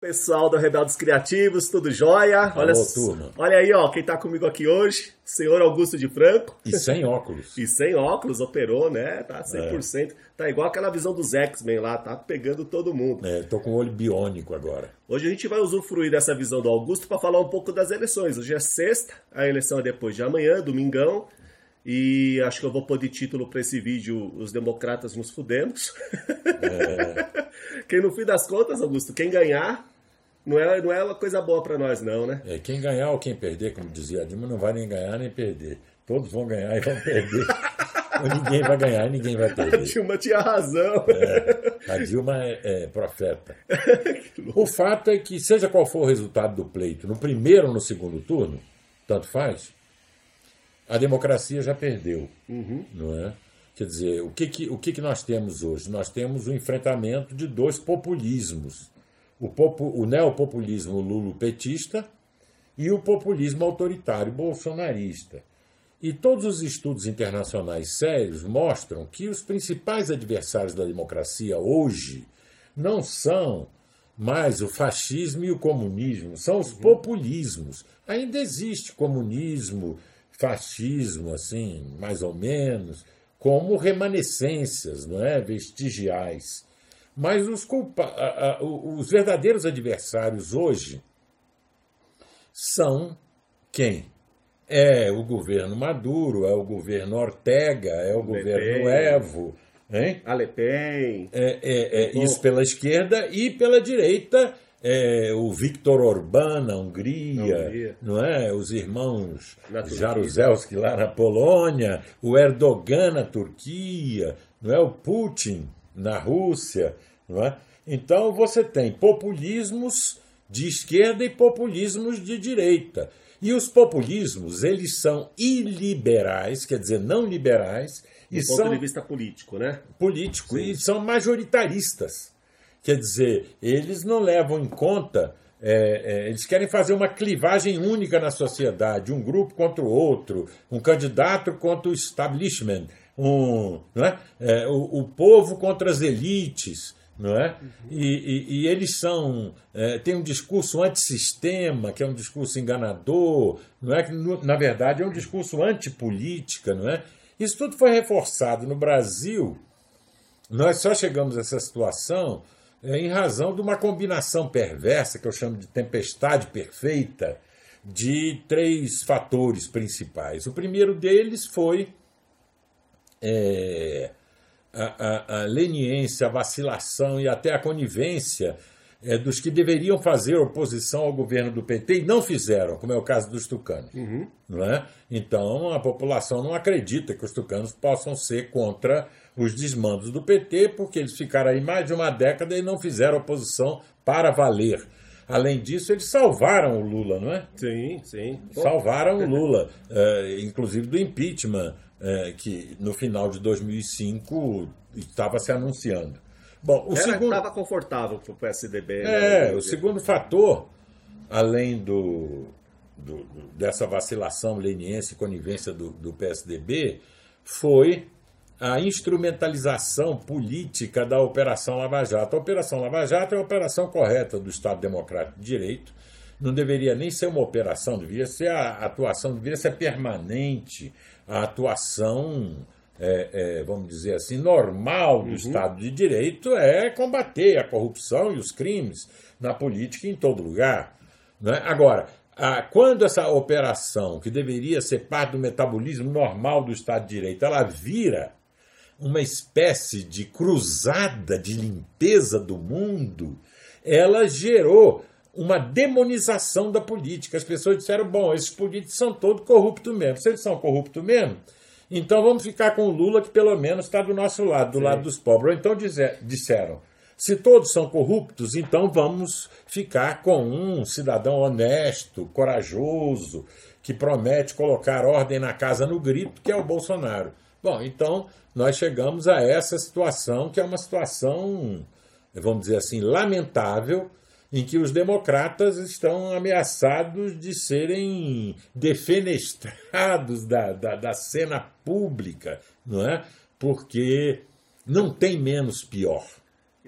Pessoal do Rebeldes Criativos, tudo jóia? Olha, Alô, turma. olha aí, ó, quem tá comigo aqui hoje, senhor Augusto de Franco. E sem óculos. e sem óculos, operou, né? Tá 100%. É. Tá igual aquela visão dos X-Men lá, tá pegando todo mundo. É, tô com o olho biônico agora. Hoje a gente vai usufruir dessa visão do Augusto para falar um pouco das eleições. Hoje é sexta, a eleição é depois de amanhã, domingão. E acho que eu vou pôr de título para esse vídeo Os Democratas nos Fudemos. É. quem no fim das contas, Augusto, quem ganhar não é, não é uma coisa boa para nós, não, né? É, quem ganhar ou quem perder, como dizia a Dilma, não vai nem ganhar nem perder. Todos vão ganhar e vão perder. ninguém vai ganhar e ninguém vai perder. A Dilma tinha razão. É, a Dilma é, é profeta. o fato é que, seja qual for o resultado do pleito, no primeiro ou no segundo turno, tanto faz, a democracia já perdeu, uhum. não é? Quer dizer, o que, que, o que, que nós temos hoje? Nós temos o enfrentamento de dois populismos. O, popu, o neopopulismo lulo-petista e o populismo autoritário bolsonarista. E todos os estudos internacionais sérios mostram que os principais adversários da democracia hoje não são mais o fascismo e o comunismo, são os uhum. populismos. Ainda existe comunismo, fascismo, assim, mais ou menos, como remanescências, não é, vestigiais. Mas os, culpa a, a, os verdadeiros adversários hoje são quem? É o governo Maduro, é o governo Ortega, é o, governo Evo. Hein? A Le Pen. É, é, é, isso pela esquerda e pela direita é, o Viktor Orbán na Hungria, Hungria, não é? Os irmãos Jaruzelski lá na Polônia, o Erdogan na Turquia, não é? O Putin na Rússia, não é? Então você tem populismos de esquerda e populismos de direita. E os populismos, eles são iliberais, quer dizer, não liberais, Do e ponto são de vista político, né? Político Sim. e são majoritaristas. Quer dizer, eles não levam em conta. É, é, eles querem fazer uma clivagem única na sociedade, um grupo contra o outro, um candidato contra o establishment, um, não é? o, o, povo contra as elites. Não é? E, e, e, eles são. É, têm um discurso antissistema, que é um discurso enganador, não é? que na verdade é um discurso antipolítica. Não é? Isso tudo foi reforçado no Brasil. Nós só chegamos a essa situação é, em razão de uma combinação perversa, que eu chamo de tempestade perfeita, de três fatores principais. O primeiro deles foi é, a, a, a, leniência, a vacilação e até a conivência é, dos que deveriam fazer oposição ao governo do PT e não fizeram, como é o caso dos tucanos. Uhum. Não é? Então a população não acredita que os tucanos possam ser contra os desmandos do PT, porque eles ficaram aí mais de uma década e não fizeram oposição para valer. Além disso, eles salvaram o Lula, não é? Sim, sim. Salvaram o Lula, é, inclusive do impeachment, é, que no final de 2005 estava se anunciando. Bom, o segundo estava confortável para o PSDB. Né? É, o segundo fator, além do, do, dessa vacilação leniense e conivência do, do PSDB, foi a instrumentalização política da Operação Lava Jato. A Operação Lava Jato é a operação correta do Estado Democrático de Direito. Não deveria nem ser uma operação, deveria ser a atuação, deveria ser permanente, a atuação, é, é, vamos dizer assim, normal do uhum. Estado de Direito é combater a corrupção e os crimes na política em todo lugar. Né? Agora, a, quando essa operação, que deveria ser parte do metabolismo normal do Estado de Direito, ela vira uma espécie de cruzada de limpeza do mundo, ela gerou uma demonização da política. As pessoas disseram: bom, esses políticos são todos corruptos mesmo. Se eles são corruptos mesmo, então vamos ficar com o Lula, que pelo menos está do nosso lado, do Sim. lado dos pobres. Ou então disseram: se todos são corruptos, então vamos ficar com um cidadão honesto, corajoso, que promete colocar ordem na casa no grito, que é o Bolsonaro. Bom, então nós chegamos a essa situação, que é uma situação, vamos dizer assim, lamentável, em que os democratas estão ameaçados de serem defenestrados da, da, da cena pública, não é? Porque não tem menos pior.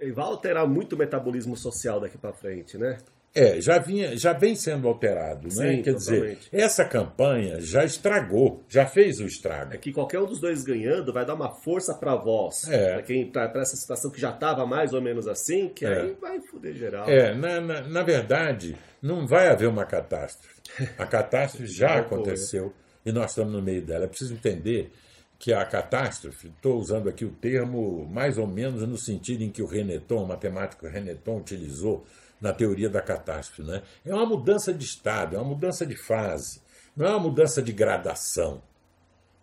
E vai alterar muito o metabolismo social daqui para frente, né? É, já, vinha, já vem sendo alterado, né? Sim, Quer totalmente. dizer, essa campanha já estragou, já fez o estrago. É que qualquer um dos dois ganhando vai dar uma força para voz. É. Quem tá para essa situação que já tava mais ou menos assim, que É. aí vai fuder geral. É, na, na, na verdade, não vai haver uma catástrofe. A catástrofe já Já aconteceu e nós estamos no meio dela. É preciso entender que a catástrofe, estou usando aqui o termo mais ou menos no sentido em que o Reneton, o matemático Reneton, utilizou na teoria da catástrofe. Né? É uma mudança de estado, é uma mudança de fase, não é uma mudança de gradação.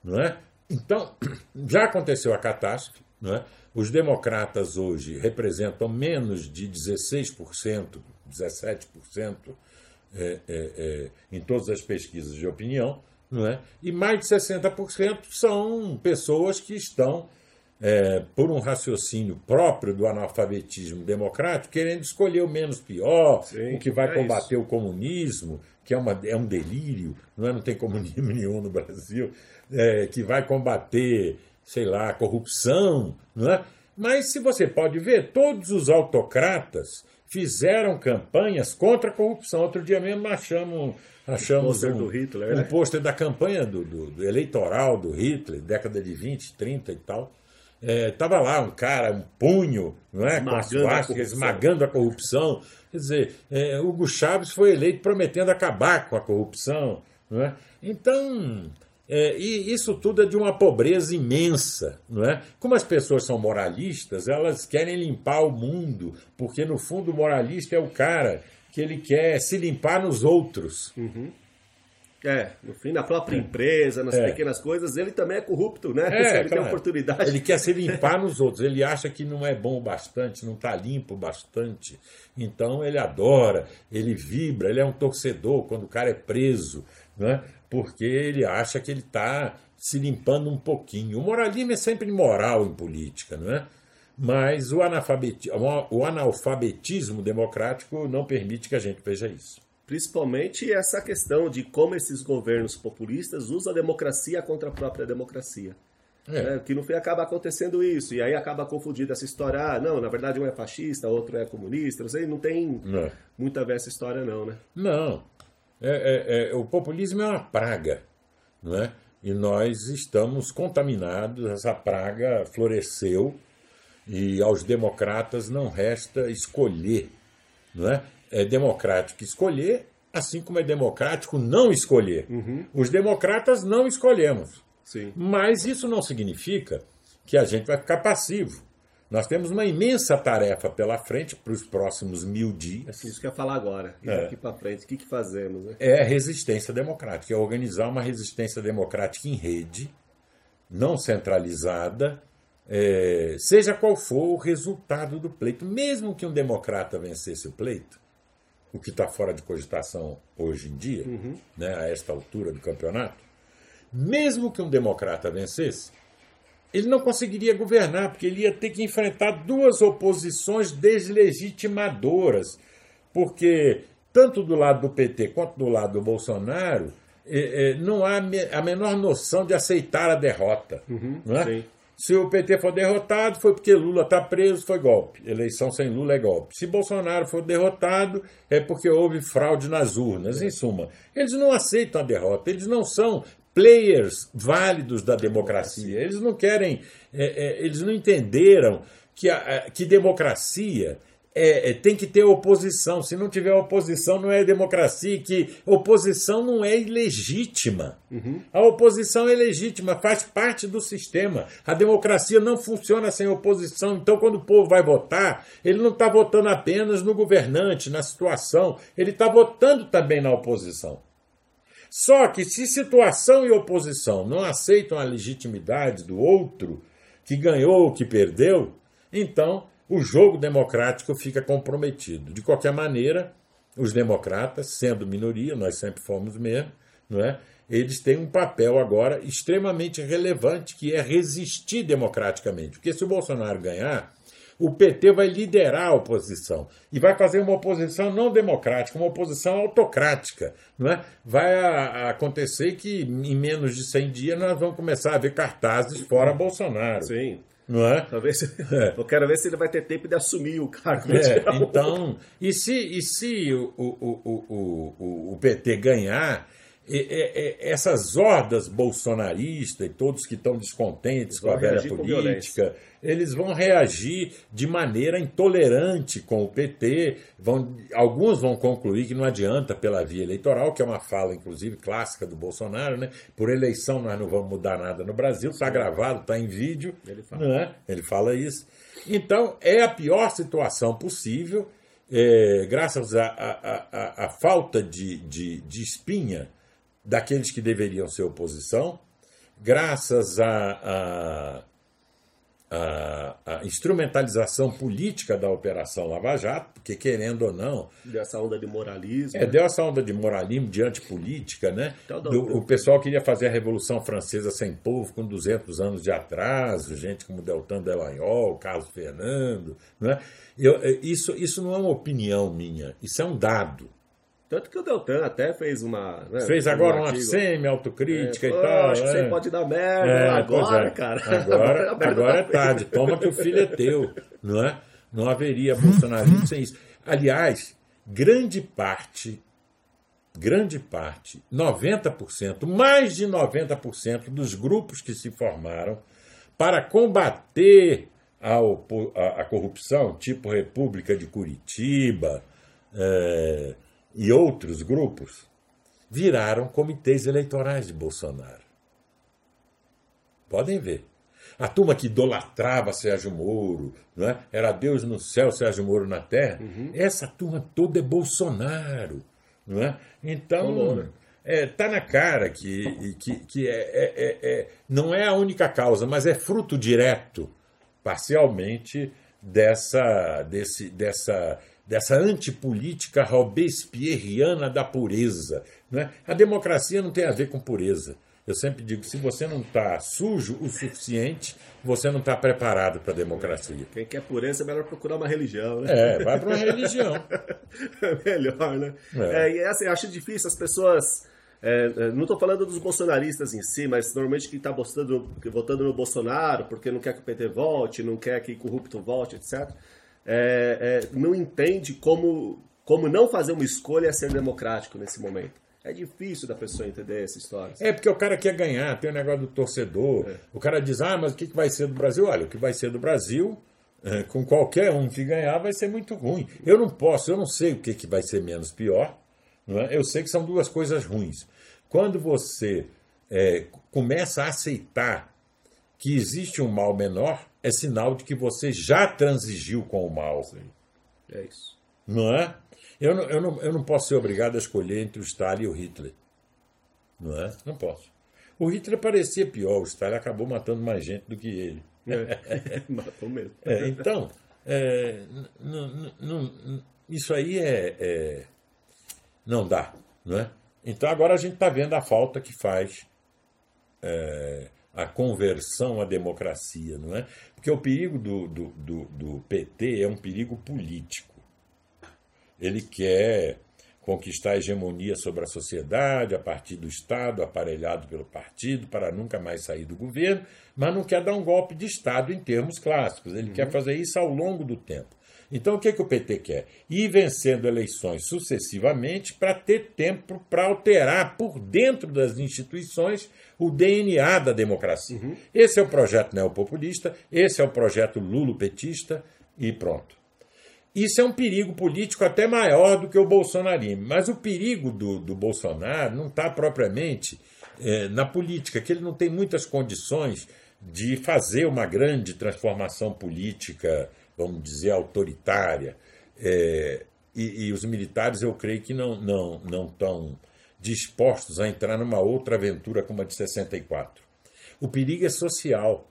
Não é? Então, já aconteceu a catástrofe. Não é? Os democratas hoje representam menos de 16%, 17% é, é, é, em todas as pesquisas de opinião, não é? e mais de 60% são pessoas que estão, é, por um raciocínio próprio do analfabetismo democrático, querendo escolher o menos pior, Sim, o que vai é combater o comunismo, que é, uma, é um delírio, não, é? não tem comunismo nenhum no Brasil, é, que vai combater, sei lá, a corrupção, não é? Mas se você pode ver, todos os autocratas fizeram campanhas contra a corrupção. Outro dia mesmo achamos, achamos pôster um, do Hitler, um né? pôster da campanha do, do- do eleitoral do Hitler, década de 20, 30 e tal. Estava lá um cara, um punho, não é? com as Esmagando a esmagando a corrupção. Quer dizer, é, Hugo Chávez foi eleito prometendo acabar com a corrupção. Não é? Então, é, e isso tudo é de uma pobreza imensa. Não é? Como as pessoas são moralistas, elas querem limpar o mundo, porque no fundo o moralista é o cara que ele quer se limpar nos outros. É, no fim, na própria empresa, nas É. pequenas coisas, ele também é corrupto, né? É, ele tem claro. oportunidade. Ele quer se limpar nos outros. Ele acha que não é bom o bastante, não está limpo o bastante. Então ele adora, ele vibra, ele é um torcedor quando o cara é preso, né? porque ele acha que ele está se limpando um pouquinho. O moralismo é sempre moral em política, não é? Mas o, analfabeti- o analfabetismo democrático não permite que a gente veja isso. Principalmente essa questão de como esses governos populistas usam a democracia contra a própria democracia. É. né? Que no fim acaba acontecendo isso. E aí acaba confundindo essa história. Ah, não, na verdade um é fascista, outro é comunista. Não sei, não tem Não. muito a ver essa história, não, né? Não. É- é- é- o populismo é uma praga, não é? E nós estamos contaminados, essa praga floresceu e aos democratas não resta escolher, não é? É democrático escolher, assim como é democrático não escolher. Os democratas não escolhemos. Sim. Mas isso não significa que a gente vai ficar passivo. Nós temos uma imensa tarefa pela frente para os próximos mil dias. Isso que eu ia falar agora. E É. daqui pra frente, o que, que fazemos, né? é a resistência democrática, é organizar uma resistência democrática em rede, não centralizada, é, seja qual for o resultado do pleito. Mesmo que um democrata vencesse o pleito, o que está fora de cogitação hoje em dia, né, a esta altura do campeonato, mesmo que um democrata vencesse, ele não conseguiria governar, porque ele ia ter que enfrentar duas oposições deslegitimadoras. Porque, tanto do lado do PT quanto do lado do Bolsonaro, eh, eh, não há a menor noção de aceitar a derrota. não é? sim. Se o PT for derrotado, foi porque Lula está preso, foi golpe. Eleição sem Lula é golpe. Se Bolsonaro for derrotado, é porque houve fraude nas urnas. Em suma, eles não aceitam a derrota, eles não são players válidos da democracia. Eles não querem, é, é, eles não entenderam que, a, que democracia é, é, tem que ter oposição. Se não tiver oposição, não é democracia. Que oposição não é ilegítima. A oposição é legítima, faz parte do sistema. A democracia não funciona sem oposição. Então, quando o povo vai votar, ele não está votando apenas no governante, na situação, ele está votando também na oposição. Só que se situação e oposição não aceitam a legitimidade do outro, que ganhou ou que perdeu, então o jogo democrático fica comprometido. De qualquer maneira, os democratas, sendo minoria, nós sempre fomos mesmo, não é? eles têm um papel agora extremamente relevante, que é resistir democraticamente. Porque se o Bolsonaro ganhar, o PT vai liderar a oposição e vai fazer uma oposição não democrática, uma oposição autocrática. Não é? Vai a- a acontecer que em menos de 100 dias nós vamos começar a ver cartazes fora Bolsonaro. Sim. Não é? Talvez, eu quero ver se ele vai ter tempo de assumir o cargo. É, então, e se, e se o, o, o, o, o PT ganhar, essas hordas bolsonaristas e todos que estão descontentes com a velha política, eles vão reagir de maneira intolerante com o PT. Vão, alguns vão concluir que não adianta pela via eleitoral, que é uma fala, inclusive, clássica do Bolsonaro, né? Por eleição nós não vamos mudar nada no Brasil, está gravado, está em vídeo. Ele fala. Né? Ele fala isso. Então, é a pior situação possível, é, graças à falta de, de, de espinha daqueles que deveriam ser oposição, graças à, instrumentalização política da Operação Lava Jato, porque querendo ou não. Deu essa onda de moralismo. É, né? deu essa onda de moralismo de antipolítica, né? Então, Do, o pessoal queria fazer a Revolução Francesa sem povo, com 200 anos de atraso, gente como Deltan Delagnol, Carlos Fernando. Né? Eu, isso, isso não é uma opinião minha, isso é um dado. Tanto que o Deltan até fez uma. Né, fez agora um uma semi-autocrítica é, e tal. Acho é. que você pode dar merda é, agora, é. cara. Agora, agora é tarde. Toma que o filho é teu. Não é? Não haveria bolsonarismo sem isso. Aliás, grande parte, grande parte, 90%, mais de 90% dos grupos que se formaram para combater a, a, a corrupção, tipo República de Curitiba. É, e outros grupos viraram comitês eleitorais de Bolsonaro. Podem ver. A turma que idolatrava Sérgio Moro, não é? era Deus no céu, Sérgio Moro na terra, uhum. essa turma toda é Bolsonaro. Não é? Então, está é, tá na cara que, que, que é, é, é, é, não é a única causa, mas é fruto direto, parcialmente, dessa, desse, dessa dessa antipolítica robespierriana da pureza. Né? A democracia não tem a ver com pureza. Eu sempre digo, se você não está sujo o suficiente, você não está preparado para a democracia. Quem quer pureza é melhor procurar uma religião, né? É, vai para uma religião. é melhor, né? É. É, e assim, acho difícil as pessoas... É, é não estou falando dos bolsonaristas em si, mas normalmente quem está votando, votando no Bolsonaro porque não quer que o PT volte, não quer que o corrupto volte, etc é, é, não entende como, como não fazer uma escolha é ser democrático nesse momento. É difícil da pessoa entender essa história. É porque o cara quer ganhar, tem o um negócio do torcedor. É. O cara diz, ah, mas o que vai ser do Brasil? Olha, o que vai ser do Brasil, é, com qualquer um que ganhar, vai ser muito ruim. Eu não posso, eu não sei o que, que vai ser menos pior. É? Eu sei que são duas coisas ruins. Quando você é, começa a aceitar que existe um mal menor, é sinal de que você já transigiu com o mal. Sim. É isso. Não é? Eu não, eu, não, eu não posso ser obrigado a escolher entre o Stalin e o Hitler. Não é? Não posso. O Hitler parecia pior, o Stalin acabou matando mais gente do que ele. É, matou mesmo. É, então, é, isso aí é, é, não dá. Não é? Então agora a gente está vendo a falta que faz é, a conversão à democracia, não é? Porque o perigo do, do, do, do PT é um perigo político. Ele quer conquistar a hegemonia sobre a sociedade a partir do Estado, aparelhado pelo partido, para nunca mais sair do governo, mas não quer dar um golpe de Estado em termos clássicos. Ele uhum. quer fazer isso ao longo do tempo. Então, o que, que o PT quer? Ir vencendo eleições sucessivamente para ter tempo para alterar por dentro das instituições o DNA da democracia. Uhum. Esse é o projeto neopopulista, esse é o projeto lulopetista e pronto. Isso é um perigo político até maior do que o bolsonarismo. Mas o perigo do, do Bolsonaro não está propriamente é, na política, que ele não tem muitas condições de fazer uma grande transformação política vamos dizer, autoritária. É, e, e, os militares, eu creio que não, não, não estão dispostos a entrar numa outra aventura como a de 64. O perigo é social,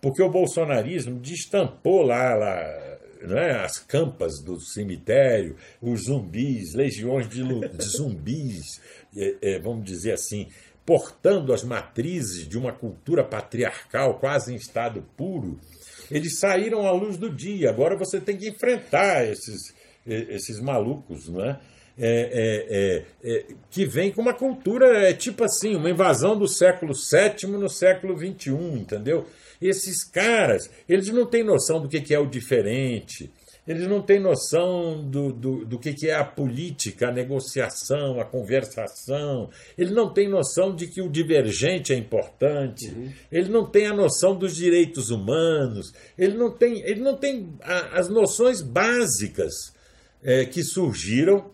porque o bolsonarismo destampou lá, lá né, as campas do cemitério, os zumbis, legiões de, de zumbis, é, é, vamos dizer assim, portando as matrizes de uma cultura patriarcal quase em estado puro eles saíram à luz do dia. Agora você tem que enfrentar esses, esses malucos, não é? é, é, é, que vem com uma cultura, é tipo assim, uma invasão do século VII no século XXI, entendeu? Esses caras, eles não têm noção do que, é o diferente, eles não têm noção do, do, do que, que é a política, a negociação, a conversação. Ele não tem noção de que o divergente é importante. Uhum. Ele não tem a noção dos direitos humanos. Ele não tem, ele não tem a, as noções básicas é, que surgiram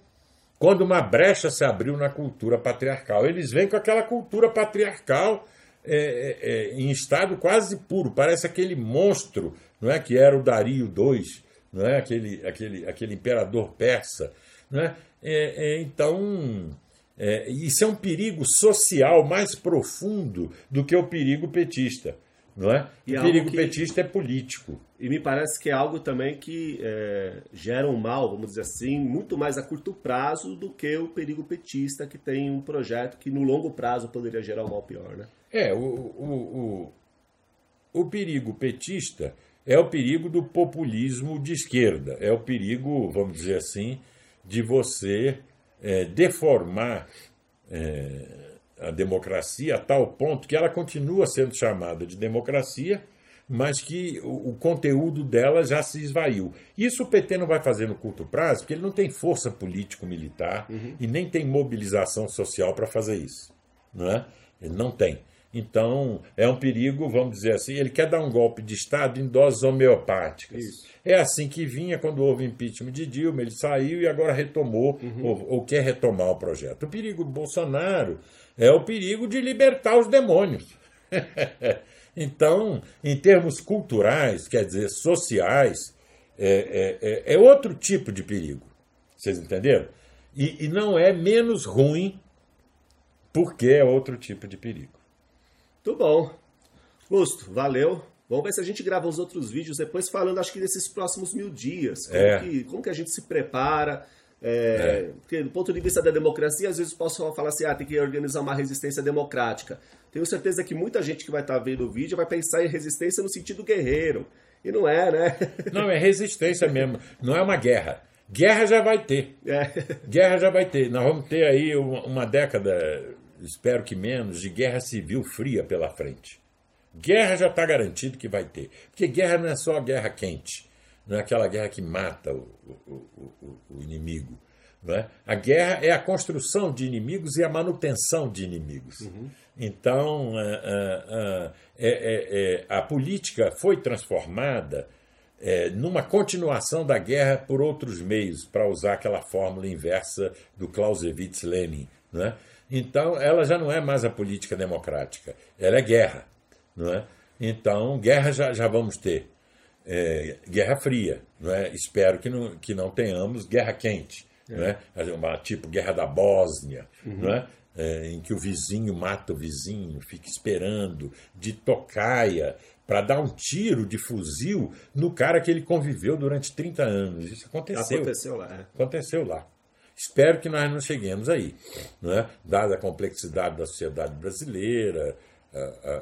quando uma brecha se abriu na cultura patriarcal. Eles vêm com aquela cultura patriarcal é, é, é em estado quase puro. Parece aquele monstro não é, que era o Dario II não é? aquele, aquele, aquele imperador persa. Não é? É, é então, isso é um perigo social mais profundo do que o perigo petista. Não é? E o é perigo que, petista é político. E me parece que é algo também que é, gera um mal, vamos dizer assim, muito mais a curto prazo do que o perigo petista, que tem um projeto que no longo prazo poderia gerar um mal pior. Né? É, o, o, o, o perigo petista é o perigo do populismo de esquerda, é o perigo, vamos dizer assim, de você é, deformar é, a democracia a tal ponto que ela continua sendo chamada de democracia, mas que o, o conteúdo dela já se esvaiu. Isso o PT não vai fazer no curto prazo, porque ele não tem força político-militar uhum. e nem tem mobilização social para fazer isso. Não é? Ele não tem. Então, é um perigo, vamos dizer assim, ele quer dar um golpe de Estado em doses homeopáticas. Isso. É assim que vinha quando houve impeachment de Dilma, ele saiu e agora retomou, uhum. ou, ou, quer retomar o projeto. O perigo do Bolsonaro é o perigo de libertar os demônios. então, em termos culturais, quer dizer, sociais, é, é, é, é outro tipo de perigo. Vocês entenderam? E, e não é menos ruim porque é outro tipo de perigo. Muito bom. Gusto, valeu. Vamos ver se a gente grava os outros vídeos depois falando, acho que desses próximos mil dias. Como, é. que, como que a gente se prepara. É, é. Porque do ponto de vista da democracia, às vezes posso falar assim, ah, tem que organizar uma resistência democrática. Tenho certeza que muita gente que vai estar tá vendo o vídeo vai pensar em resistência no sentido guerreiro. E não é, né? Não, é resistência mesmo. Não é uma guerra. Guerra já vai ter. É. Guerra já vai ter. Nós vamos ter aí uma, uma década espero que menos, de guerra civil fria pela frente. Guerra já está garantido que vai ter. Porque guerra não é só guerra quente, não é aquela guerra que mata o, o, o, o inimigo. Não é? A guerra é a construção de inimigos e a manutenção de inimigos. Uhum. Então, a, a, a, é, é, a, política foi transformada é, numa continuação da guerra por outros meios, para usar aquela fórmula inversa do Clausewitz-Lenin. É? Então, ela já não é mais a política democrática, ela é guerra. Não é? Então, guerra já, já vamos ter. É, guerra fria, não é? espero que não, que não tenhamos guerra quente, é. não é? Uma, tipo guerra da Bósnia, uhum. não é? É, em que o vizinho mata o vizinho, fica esperando de tocaia para dar um tiro de fuzil no cara que ele conviveu durante 30 anos. Isso aconteceu. Aconteceu lá. É. Aconteceu lá. Espero que nós não cheguemos aí, né? dada a complexidade da sociedade brasileira, a, a,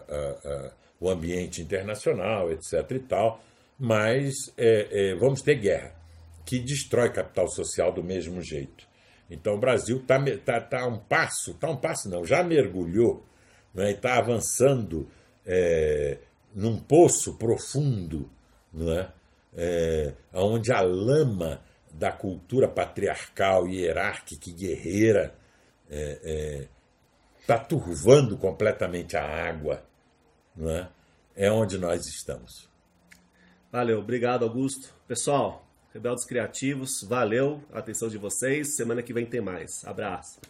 a, o ambiente internacional, etc. e tal, mas é, é, vamos ter guerra, que destrói capital social do mesmo jeito. Então o Brasil está tá, tá um passo, está um passo não, já mergulhou né, e está avançando é, num poço profundo, não é? É, onde a lama da cultura patriarcal, hierárquica e guerreira está é, é, turvando completamente a água, não é? é onde nós estamos. Valeu, obrigado Augusto. Pessoal, Rebeldes Criativos, valeu a atenção de vocês. Semana que vem tem mais. Abraço.